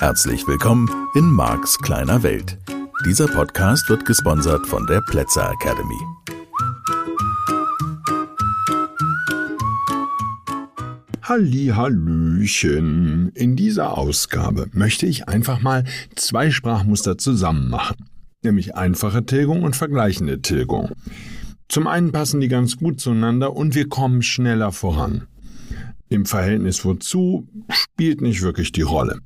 Herzlich willkommen in Marks kleiner Welt. Dieser Podcast wird gesponsert von der Plätzer Academy. Hallöchen. In dieser Ausgabe möchte ich einfach mal zwei Sprachmuster zusammen machen, nämlich einfache Tilgung und vergleichende Tilgung. Zum einen passen die ganz gut zueinander und wir kommen schneller voran. Im Verhältnis wozu spielt nicht wirklich die Rolle.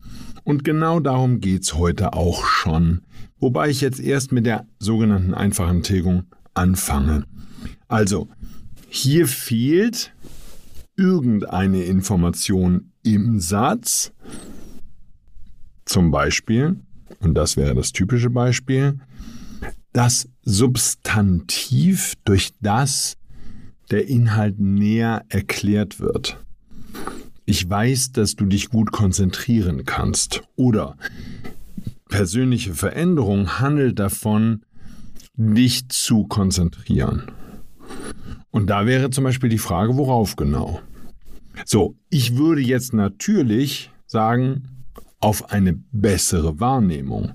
Und genau darum geht's heute auch schon, wobei ich jetzt erst mit der sogenannten einfachen Tilgung anfange. Also, hier fehlt irgendeine Information im Satz, zum Beispiel, und das wäre das typische Beispiel, das Substantiv, durch das der Inhalt näher erklärt wird. Ich weiß, dass du dich gut konzentrieren kannst. Oder persönliche Veränderung handelt davon, dich zu konzentrieren. Und da wäre zum Beispiel die Frage, worauf genau? So, ich würde jetzt natürlich sagen, auf eine bessere Wahrnehmung.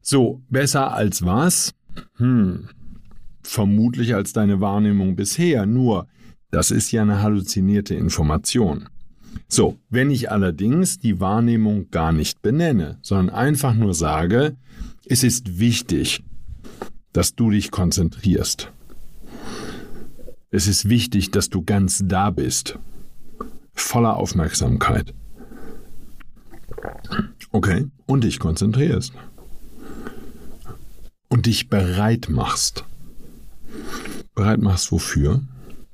So, besser als was? Hm, vermutlich als deine Wahrnehmung bisher. Nur, das ist ja eine halluzinierte Information. So, wenn ich allerdings die Wahrnehmung gar nicht benenne, sondern einfach nur sage, es ist wichtig, dass du dich konzentrierst. Es ist wichtig, dass du ganz da bist, voller Aufmerksamkeit. Okay, und dich konzentrierst. Und dich bereit machst. Bereit machst wofür?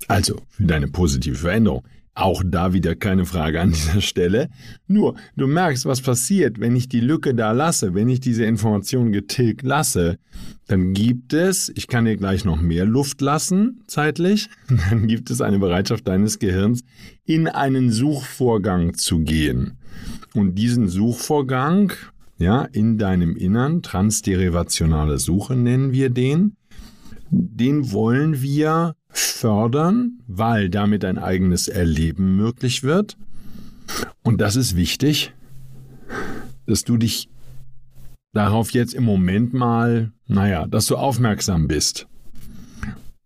Also für deine positive Veränderung. Auch da wieder keine Frage an dieser Stelle. Nur, du merkst, was passiert, wenn ich die Lücke da lasse, wenn ich diese Information getilgt lasse. Dann gibt es, ich kann dir gleich noch mehr Luft lassen, zeitlich, dann gibt es eine Bereitschaft deines Gehirns, in einen Suchvorgang zu gehen. Und diesen Suchvorgang, ja, in deinem Innern, transderivationale Suche nennen wir den, den wollen wir fördern, weil damit ein eigenes Erleben möglich wird. Und das ist wichtig, dass du dich darauf jetzt im Moment mal, naja, dass du aufmerksam bist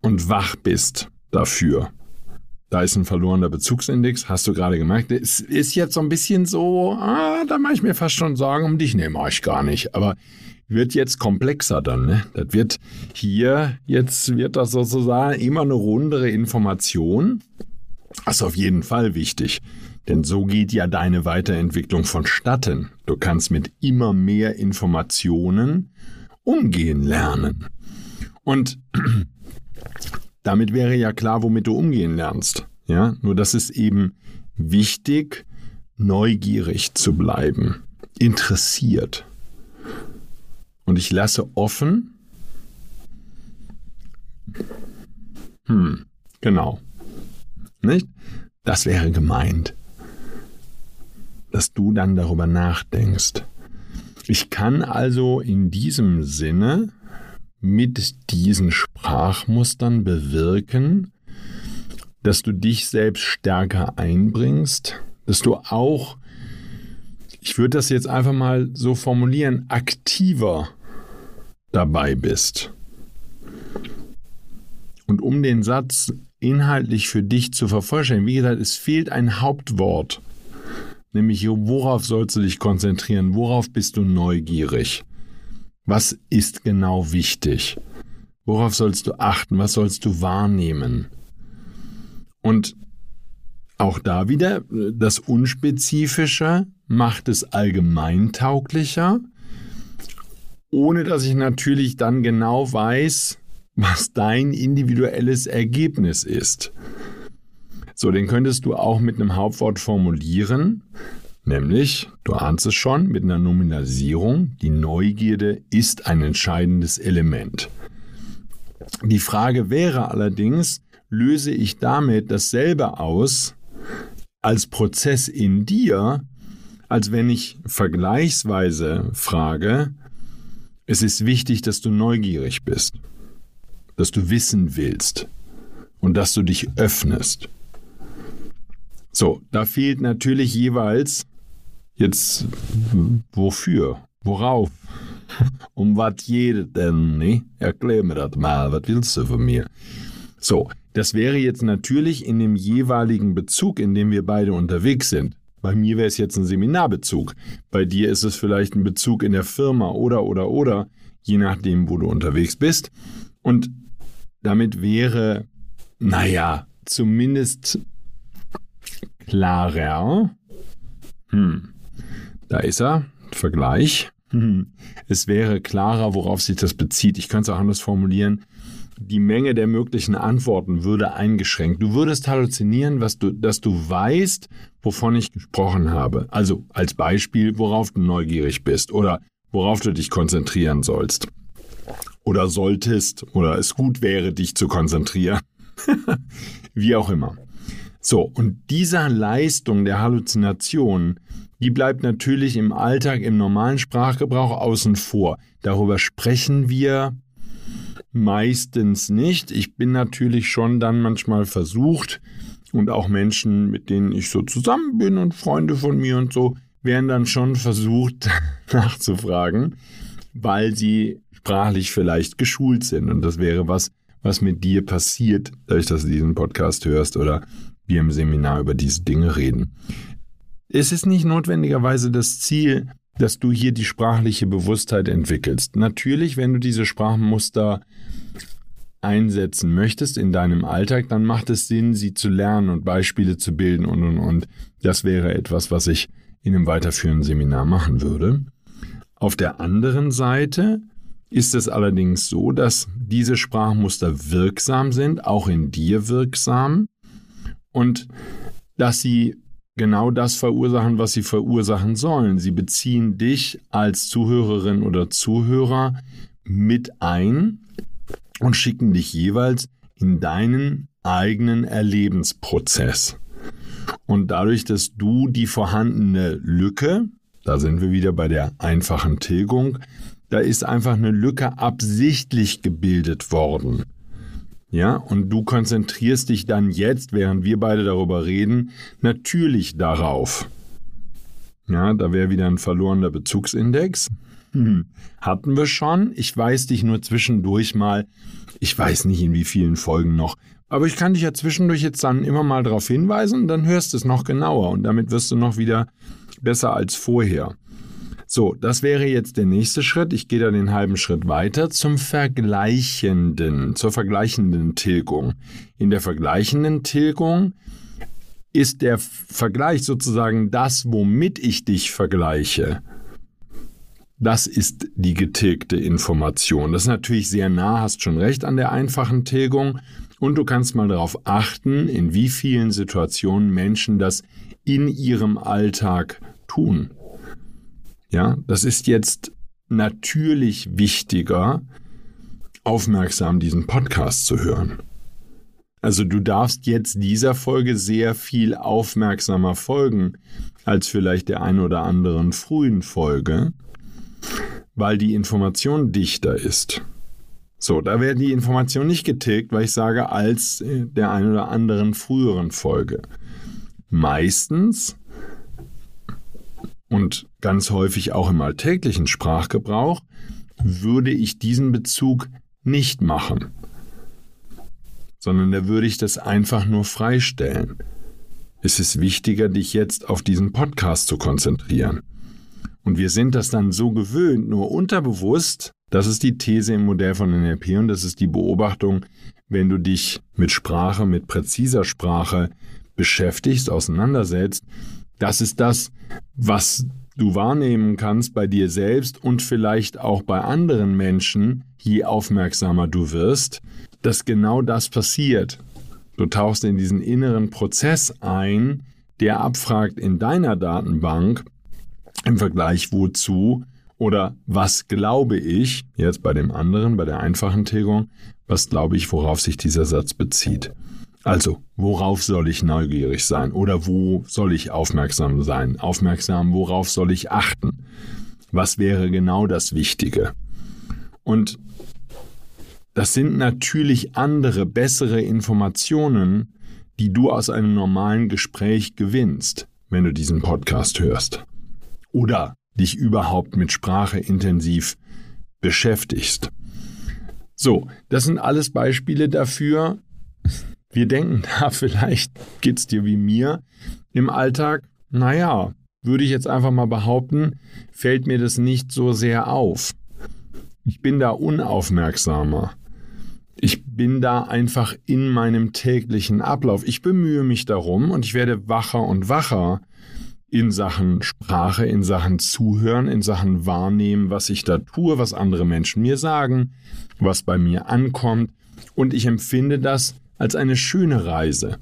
und wach bist dafür. Da ist ein verlorener Bezugsindex, hast du gerade gemerkt. Es ist jetzt so ein bisschen so, ah, da mache ich mir fast schon Sorgen um dich. Nee, mache ich gar nicht. Aber wird jetzt komplexer dann. Ne? Das wird hier, jetzt wird das sozusagen immer eine rundere Information. Das ist auf jeden Fall wichtig. Denn so geht ja deine Weiterentwicklung vonstatten. Du kannst mit immer mehr Informationen umgehen lernen. Und damit wäre ja klar, womit du umgehen lernst. Ja, nur das ist eben wichtig, neugierig zu bleiben, interessiert. Und ich lasse offen. Hm, genau. Nicht? Das wäre gemeint. Dass du dann darüber nachdenkst. Ich kann also in diesem Sinne mit diesen Sprachmustern bewirken, dass du dich selbst stärker einbringst, dass du auch, ich würde das jetzt einfach mal so formulieren, aktiver dabei bist. Und um den Satz inhaltlich für dich zu vervollständigen, wie gesagt, es fehlt ein Hauptwort. Nämlich, worauf sollst du dich konzentrieren? Worauf bist du neugierig? Was ist genau wichtig? Worauf sollst du achten? Was sollst du wahrnehmen? Und auch da wieder, das Unspezifische macht es allgemeintauglicher ohne dass ich natürlich dann genau weiß, was dein individuelles Ergebnis ist. So, den könntest du auch mit einem Hauptwort formulieren, nämlich, du ahnst es schon, mit einer Nominalisierung, die Neugierde ist ein entscheidendes Element. Die Frage wäre allerdings, löse ich damit dasselbe aus als Prozess in dir, als wenn ich vergleichsweise frage, es ist wichtig, dass du neugierig bist, dass du wissen willst und dass du dich öffnest. So, da fehlt natürlich jeweils Jetzt wofür? Worauf? Um was geht denn, ne? Erklär mir das mal, was willst du von mir? So, das wäre jetzt natürlich in dem jeweiligen Bezug, in dem wir beide unterwegs sind. Bei mir wäre es jetzt ein Seminarbezug. Bei dir ist es vielleicht ein Bezug in der Firma oder, oder, oder, je nachdem, wo du unterwegs bist. Und damit wäre, naja, zumindest klarer. Hm, da ist er, Vergleich. Hm. Es wäre klarer, worauf sich das bezieht. Ich könnte es auch anders formulieren. Die Menge der möglichen Antworten würde eingeschränkt. Du würdest halluzinieren, was du, dass du weißt, wovon ich gesprochen habe. Also als Beispiel, worauf du neugierig bist oder worauf du dich konzentrieren sollst. Oder solltest oder es gut wäre, dich zu konzentrieren. Wie auch immer. So, und dieser Leistung der Halluzination die bleibt natürlich im Alltag, im normalen Sprachgebrauch außen vor. Darüber sprechen wir meistens nicht. Ich bin natürlich schon dann manchmal versucht und auch Menschen, mit denen ich so zusammen bin und Freunde von mir und so, werden dann schon versucht nachzufragen, weil sie sprachlich vielleicht geschult sind. Und das wäre was, was mit dir passiert, dadurch, dass du diesen Podcast hörst oder wir im Seminar über diese Dinge reden. Es ist nicht notwendigerweise das Ziel, dass du hier die sprachliche Bewusstheit entwickelst. Natürlich, wenn du diese Sprachmuster einsetzen möchtest in deinem Alltag, dann macht es Sinn, sie zu lernen und Beispiele zu bilden und und und. Das wäre etwas, was ich in einem weiterführenden Seminar machen würde. Auf der anderen Seite ist es allerdings so, dass diese Sprachmuster wirksam sind, auch in dir wirksam und dass sie genau das verursachen, was sie verursachen sollen. Sie beziehen dich als Zuhörerin oder Zuhörer mit ein und schicken dich jeweils in deinen eigenen Erlebensprozess. Und dadurch, dass du die vorhandene Lücke, da sind wir wieder bei der einfachen Tilgung, da ist einfach eine Lücke absichtlich gebildet worden. Ja, und du konzentrierst dich dann jetzt, während wir beide darüber reden, natürlich darauf. Ja, da wäre wieder ein verlorener Bezugsindex. Hm. Hatten wir schon. Ich weiß dich nur zwischendurch mal. Ich weiß nicht in wie vielen Folgen noch. Aber ich kann dich ja zwischendurch jetzt dann immer mal darauf hinweisen dann hörst du es noch genauer und damit wirst du noch wieder besser als vorher. So, das wäre jetzt der nächste Schritt. Ich gehe da den halben Schritt weiter zum Vergleichenden, zur vergleichenden Tilgung. In der vergleichenden Tilgung ist der Vergleich sozusagen das, womit ich dich vergleiche. Das ist die getilgte Information. Das ist natürlich sehr nah, hast schon recht an der einfachen Tilgung. Und du kannst mal darauf achten, in wie vielen Situationen Menschen das in ihrem Alltag tun. Ja, das ist jetzt natürlich wichtiger, aufmerksam diesen Podcast zu hören. Also du darfst jetzt dieser Folge sehr viel aufmerksamer folgen als vielleicht der ein oder anderen frühen Folge, weil die Information dichter ist. So, da werden die Informationen nicht getilgt, weil ich sage, als der ein oder anderen früheren Folge. Meistens und ganz häufig auch im alltäglichen Sprachgebrauch, würde ich diesen Bezug nicht machen, sondern da würde ich das einfach nur freistellen. Es ist wichtiger, dich jetzt auf diesen Podcast zu konzentrieren. Und wir sind das dann so gewöhnt, nur unterbewusst, das ist die These im Modell von NLP und das ist die Beobachtung, wenn du dich mit Sprache, mit präziser Sprache beschäftigst, auseinandersetzt, das ist das, was du wahrnehmen kannst bei dir selbst und vielleicht auch bei anderen Menschen, je aufmerksamer du wirst, dass genau das passiert. Du tauchst in diesen inneren Prozess ein, der abfragt in deiner Datenbank im Vergleich wozu oder was glaube ich, jetzt bei dem anderen, bei der einfachen Tilgung, was glaube ich, worauf sich dieser Satz bezieht. Also, worauf soll ich neugierig sein oder wo soll ich aufmerksam sein? Aufmerksam, worauf soll ich achten? Was wäre genau das Wichtige? Und das sind natürlich andere, bessere Informationen, die du aus einem normalen Gespräch gewinnst, wenn du diesen Podcast hörst. oder dich überhaupt mit Sprache intensiv beschäftigst. So, das sind alles Beispiele dafür. Wir denken da, vielleicht geht's dir wie mir im Alltag. Naja, würde ich jetzt einfach mal behaupten, fällt mir das nicht so sehr auf. Ich bin da unaufmerksamer. Ich bin da einfach in meinem täglichen Ablauf. Ich bemühe mich darum und ich werde wacher und wacher in Sachen Sprache, in Sachen Zuhören, in Sachen Wahrnehmen, was ich da tue, was andere Menschen mir sagen, was bei mir ankommt. Und ich empfinde das als eine schöne Reise,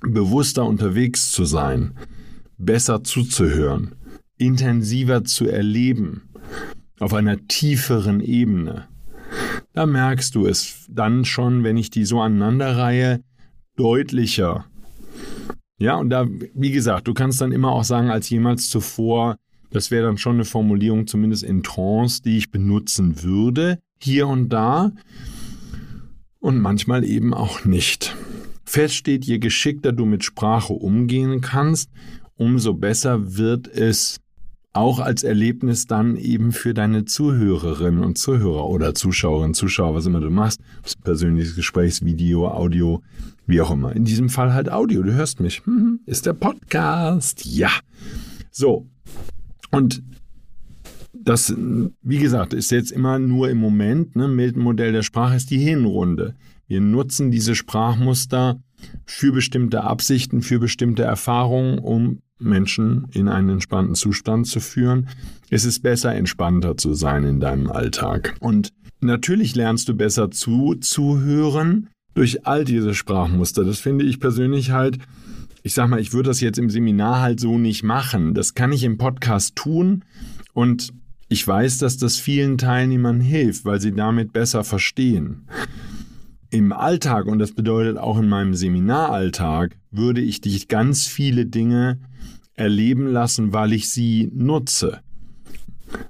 bewusster unterwegs zu sein, besser zuzuhören, intensiver zu erleben, auf einer tieferen Ebene. Da merkst du es dann schon, wenn ich die so aneinanderreihe, deutlicher, ja, und da, wie gesagt, du kannst dann immer auch sagen, als jemals zuvor, das wäre dann schon eine Formulierung, zumindest in Trance, die ich benutzen würde, hier und da. Und manchmal eben auch nicht. Fest steht, je geschickter du mit Sprache umgehen kannst, umso besser wird es auch als Erlebnis dann eben für deine Zuhörerinnen und Zuhörer oder Zuschauerinnen, Zuschauer, was immer du machst, persönliches Gesprächsvideo, Audio, wie auch immer. In diesem Fall halt Audio, du hörst mich. Mhm. Ist der Podcast. Ja. So. Und das, wie gesagt, ist jetzt immer nur im Moment, ne, Milton-Modell der Sprache ist die Hinrunde. Wir nutzen diese Sprachmuster für bestimmte Absichten, für bestimmte Erfahrungen, um Menschen in einen entspannten Zustand zu führen. Es ist besser, entspannter zu sein in deinem Alltag. Und natürlich lernst du besser zuzuhören, durch all diese Sprachmuster. Das finde ich persönlich halt, ich sag mal, ich würde das jetzt im Seminar halt so nicht machen. Das kann ich im Podcast tun und ich weiß, dass das vielen Teilnehmern hilft, weil sie damit besser verstehen. Im Alltag, und das bedeutet auch in meinem Seminaralltag, würde ich dich ganz viele Dinge erleben lassen, weil ich sie nutze.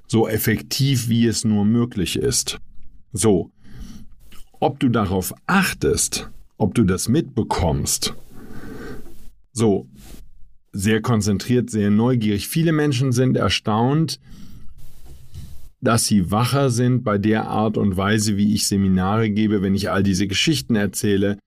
So effektiv, wie es nur möglich ist. So, ob du darauf achtest, ob du das mitbekommst. So, sehr konzentriert, sehr neugierig. Viele Menschen sind erstaunt, dass sie wacher sind bei der Art und Weise, wie ich Seminare gebe, wenn ich all diese Geschichten erzähle.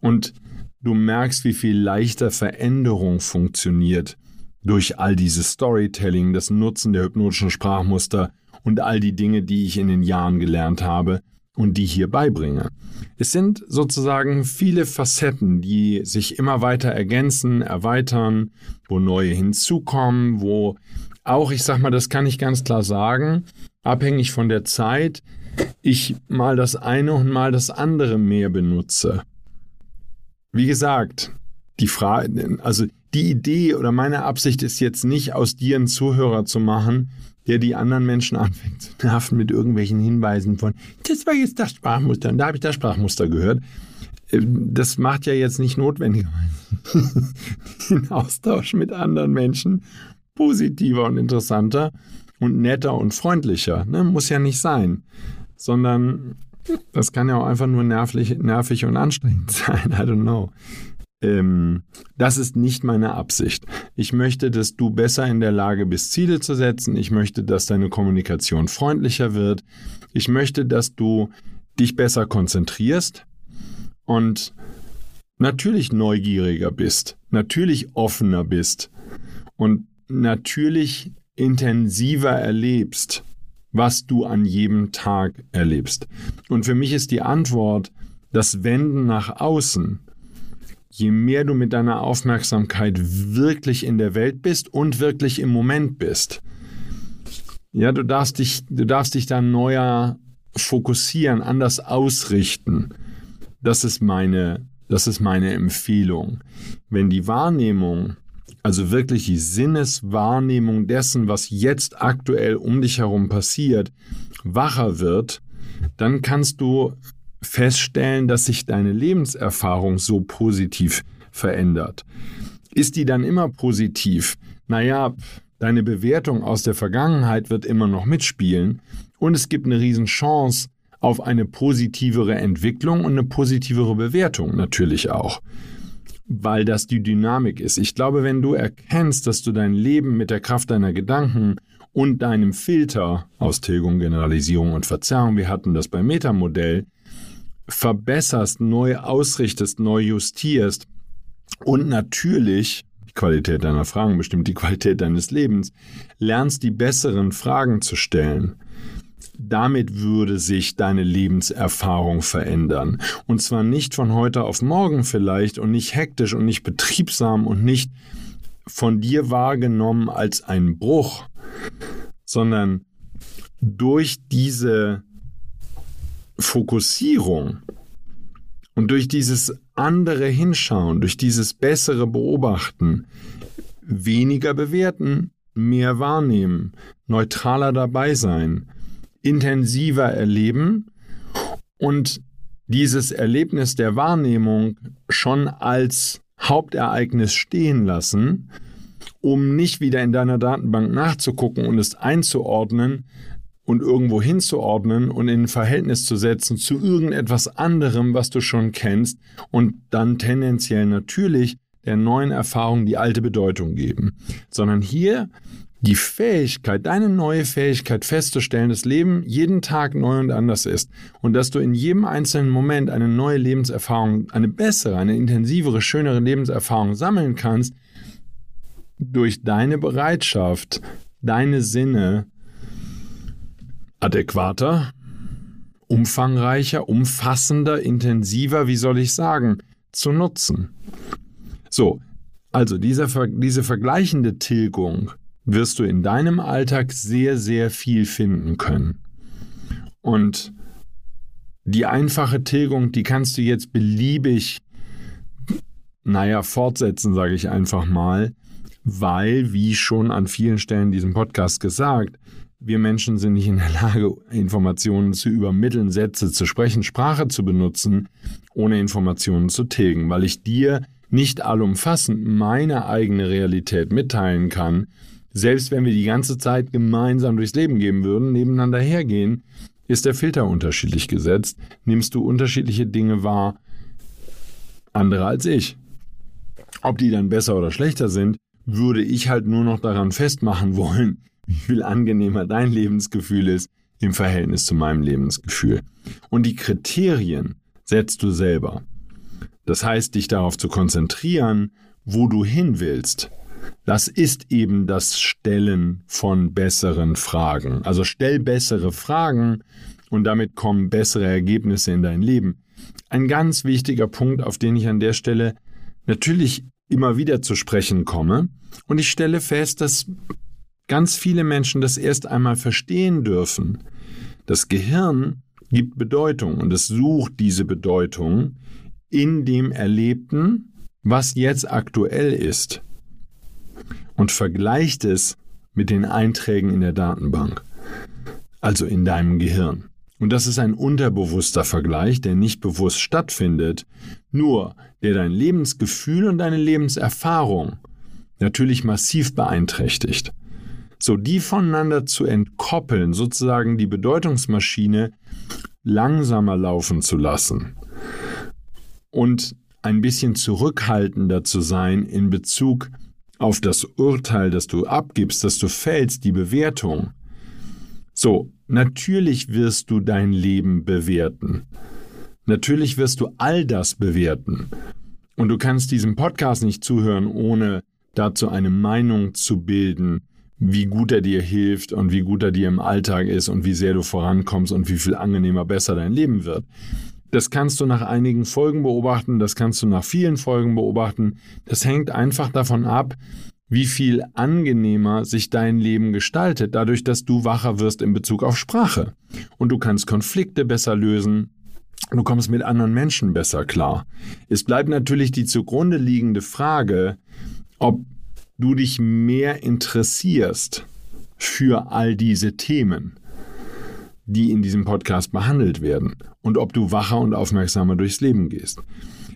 Und du merkst, wie viel leichter Veränderung funktioniert durch all dieses Storytelling, das Nutzen der hypnotischen Sprachmuster und all die Dinge, die ich in den Jahren gelernt habe und die hier beibringe. Es sind sozusagen viele Facetten, die sich immer weiter ergänzen, erweitern, wo neue hinzukommen, wo auch, ich sag mal, das kann ich ganz klar sagen, abhängig von der Zeit, ich mal das eine und mal das andere mehr benutze. Wie gesagt, die Frage, also die Idee oder meine Absicht ist jetzt nicht, aus dir einen Zuhörer zu machen, der die anderen Menschen anfängt zu nerven mit irgendwelchen Hinweisen von, das war jetzt das Sprachmuster und da habe ich das Sprachmuster gehört. Ähm, das macht ja jetzt nicht notwendig den Austausch mit anderen Menschen positiver und interessanter und netter und freundlicher. Ne? Muss ja nicht sein. Sondern das kann ja auch einfach nur nervlich, nervig und anstrengend sein. I don't know. Ähm, das ist nicht meine Absicht. Ich möchte, dass du besser in der Lage bist, Ziele zu setzen. Ich möchte, dass deine Kommunikation freundlicher wird. Ich möchte, dass du dich besser konzentrierst und natürlich neugieriger bist, natürlich offener bist und natürlich intensiver erlebst, was du an jedem Tag erlebst. Und für mich ist die Antwort das Wenden nach außen je mehr du mit deiner Aufmerksamkeit wirklich in der Welt bist und wirklich im Moment bist. Ja, du darfst dich, du darfst dich dann neuer fokussieren, anders ausrichten. Das ist meine, das ist meine Empfehlung. Wenn die Wahrnehmung, also wirklich die Sinneswahrnehmung dessen, was jetzt aktuell um dich herum passiert, wacher wird, dann kannst du feststellen, dass sich deine Lebenserfahrung so positiv verändert. Ist die dann immer positiv? Naja, deine Bewertung aus der Vergangenheit wird immer noch mitspielen und es gibt eine Riesenchance auf eine positivere Entwicklung und eine positivere Bewertung natürlich auch. Weil das die Dynamik ist. Ich glaube, wenn du erkennst, dass du dein Leben mit der Kraft deiner Gedanken und deinem Filter aus Tilgung, Generalisierung und Verzerrung, wir hatten das beim Metamodell, verbesserst, neu ausrichtest, neu justierst und natürlich die Qualität deiner Fragen bestimmt die Qualität deines Lebens, lernst die besseren Fragen zu stellen damit würde sich deine Lebenserfahrung verändern. Und zwar nicht von heute auf morgen vielleicht und nicht hektisch und nicht betriebsam und nicht von dir wahrgenommen als ein Bruch, sondern durch diese Fokussierung und durch dieses andere Hinschauen, durch dieses bessere Beobachten, weniger bewerten, mehr wahrnehmen, neutraler dabei sein, intensiver erleben und dieses Erlebnis der Wahrnehmung schon als Hauptereignis stehen lassen, um nicht wieder in deiner Datenbank nachzugucken und es einzuordnen und irgendwo hinzuordnen und in ein Verhältnis zu setzen zu irgendetwas anderem, was du schon kennst und dann tendenziell natürlich der neuen Erfahrung die alte Bedeutung geben, sondern hier die Fähigkeit, deine neue Fähigkeit festzustellen, dass Leben jeden Tag neu und anders ist und dass du in jedem einzelnen Moment eine neue Lebenserfahrung, eine bessere, eine intensivere, schönere Lebenserfahrung sammeln kannst, durch deine Bereitschaft, deine Sinne adäquater, umfangreicher, umfassender, intensiver, wie soll ich sagen, zu nutzen. So, also diese, diese vergleichende Tilgung wirst du in deinem Alltag sehr, sehr viel finden können. Und die einfache Tilgung, die kannst du jetzt beliebig, naja, fortsetzen, sage ich einfach mal, weil, wie schon an vielen Stellen in diesem Podcast gesagt, wir Menschen sind nicht in der Lage, Informationen zu übermitteln, Sätze zu sprechen, Sprache zu benutzen, ohne Informationen zu tilgen, weil ich dir nicht allumfassend meine eigene Realität mitteilen kann, selbst wenn wir die ganze Zeit gemeinsam durchs Leben gehen würden, nebeneinander hergehen, ist der Filter unterschiedlich gesetzt. Nimmst du unterschiedliche Dinge wahr, andere als ich. Ob die dann besser oder schlechter sind, würde ich halt nur noch daran festmachen wollen, wie viel angenehmer dein Lebensgefühl ist im Verhältnis zu meinem Lebensgefühl. Und die Kriterien setzt du selber. Das heißt, dich darauf zu konzentrieren, wo du hin willst, das ist eben das Stellen von besseren Fragen. Also stell bessere Fragen und damit kommen bessere Ergebnisse in dein Leben. Ein ganz wichtiger Punkt, auf den ich an der Stelle natürlich immer wieder zu sprechen komme. Und ich stelle fest, dass ganz viele Menschen das erst einmal verstehen dürfen. Das Gehirn gibt Bedeutung und es sucht diese Bedeutung in dem Erlebten, was jetzt aktuell ist und vergleicht es mit den Einträgen in der Datenbank, also in deinem Gehirn. Und das ist ein unterbewusster Vergleich, der nicht bewusst stattfindet, nur der dein Lebensgefühl und deine Lebenserfahrung natürlich massiv beeinträchtigt. So die voneinander zu entkoppeln, sozusagen die Bedeutungsmaschine langsamer laufen zu lassen und ein bisschen zurückhaltender zu sein in Bezug auf das Urteil, das du abgibst, das du fällst, die Bewertung. So, natürlich wirst du dein Leben bewerten. Natürlich wirst du all das bewerten. Und du kannst diesem Podcast nicht zuhören, ohne dazu eine Meinung zu bilden, wie gut er dir hilft und wie gut er dir im Alltag ist und wie sehr du vorankommst und wie viel angenehmer besser dein Leben wird. Das kannst du nach einigen Folgen beobachten, das kannst du nach vielen Folgen beobachten. Das hängt einfach davon ab, wie viel angenehmer sich dein Leben gestaltet, dadurch, dass du wacher wirst in Bezug auf Sprache. Und du kannst Konflikte besser lösen, du kommst mit anderen Menschen besser klar. Es bleibt natürlich die zugrunde liegende Frage, ob du dich mehr interessierst für all diese Themen die in diesem Podcast behandelt werden und ob du wacher und aufmerksamer durchs Leben gehst.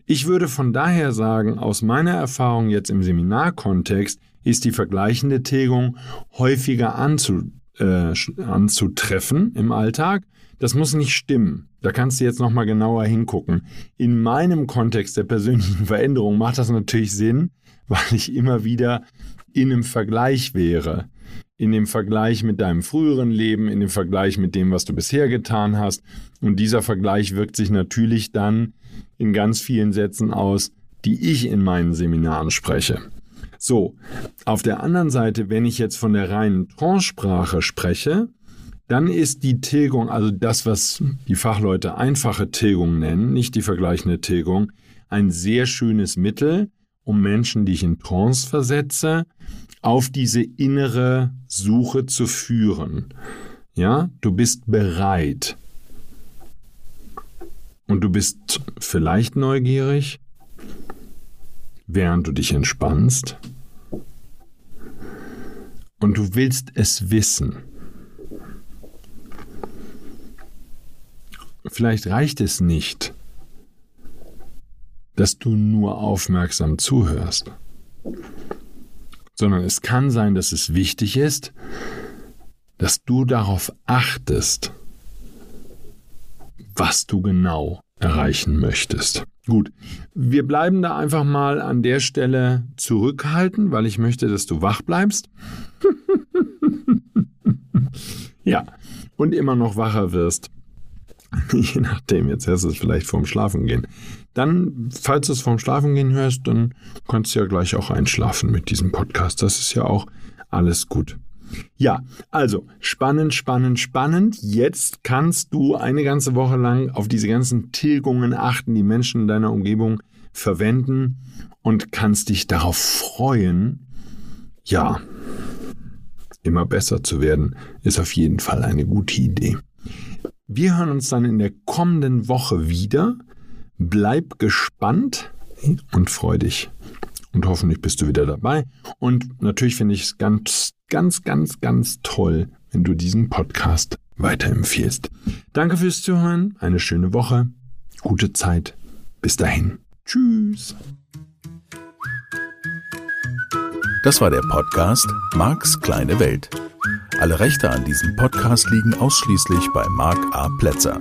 Ich würde von daher sagen, aus meiner Erfahrung jetzt im Seminarkontext ist die vergleichende Tilgung häufiger anzu, äh, anzutreffen im Alltag. Das muss nicht stimmen. Da kannst du jetzt nochmal genauer hingucken. In meinem Kontext der persönlichen Veränderung macht das natürlich Sinn, weil ich immer wieder in einem Vergleich wäre. In dem Vergleich mit deinem früheren Leben, in dem Vergleich mit dem, was du bisher getan hast. Und dieser Vergleich wirkt sich natürlich dann in ganz vielen Sätzen aus, die ich in meinen Seminaren spreche. So, auf der anderen Seite, wenn ich jetzt von der reinen Transsprache spreche, dann ist die Tilgung, also das, was die Fachleute einfache Tilgung nennen, nicht die vergleichende Tilgung, ein sehr schönes Mittel, um Menschen, die ich in Trance versetze, auf diese innere Suche zu führen. Ja, du bist bereit. Und du bist vielleicht neugierig, während du dich entspannst. Und du willst es wissen. Vielleicht reicht es nicht, dass du nur aufmerksam zuhörst, sondern es kann sein, dass es wichtig ist, dass du darauf achtest, was du genau erreichen möchtest. Gut, wir bleiben da einfach mal an der Stelle zurückhalten, weil ich möchte, dass du wach bleibst. ja, und immer noch wacher wirst. Je nachdem, jetzt hörst du es vielleicht vorm Schlafengehen. Dann, falls du es vorm Schlafengehen hörst, dann kannst du ja gleich auch einschlafen mit diesem Podcast. Das ist ja auch alles gut. Ja, also spannend, spannend, spannend. Jetzt kannst du eine ganze Woche lang auf diese ganzen Tilgungen achten, die Menschen in deiner Umgebung verwenden und kannst dich darauf freuen, ja, immer besser zu werden, ist auf jeden Fall eine gute Idee. Wir hören uns dann in der kommenden Woche wieder. Bleib gespannt und freu dich. Und hoffentlich bist du wieder dabei. Und natürlich finde ich es ganz, ganz, ganz, ganz toll, wenn du diesen Podcast weiterempfiehlst. Danke fürs Zuhören. Eine schöne Woche. Gute Zeit. Bis dahin. Tschüss. Das war der Podcast Marks kleine Welt. Alle Rechte an diesem Podcast liegen ausschließlich bei Mark A. Plätzer.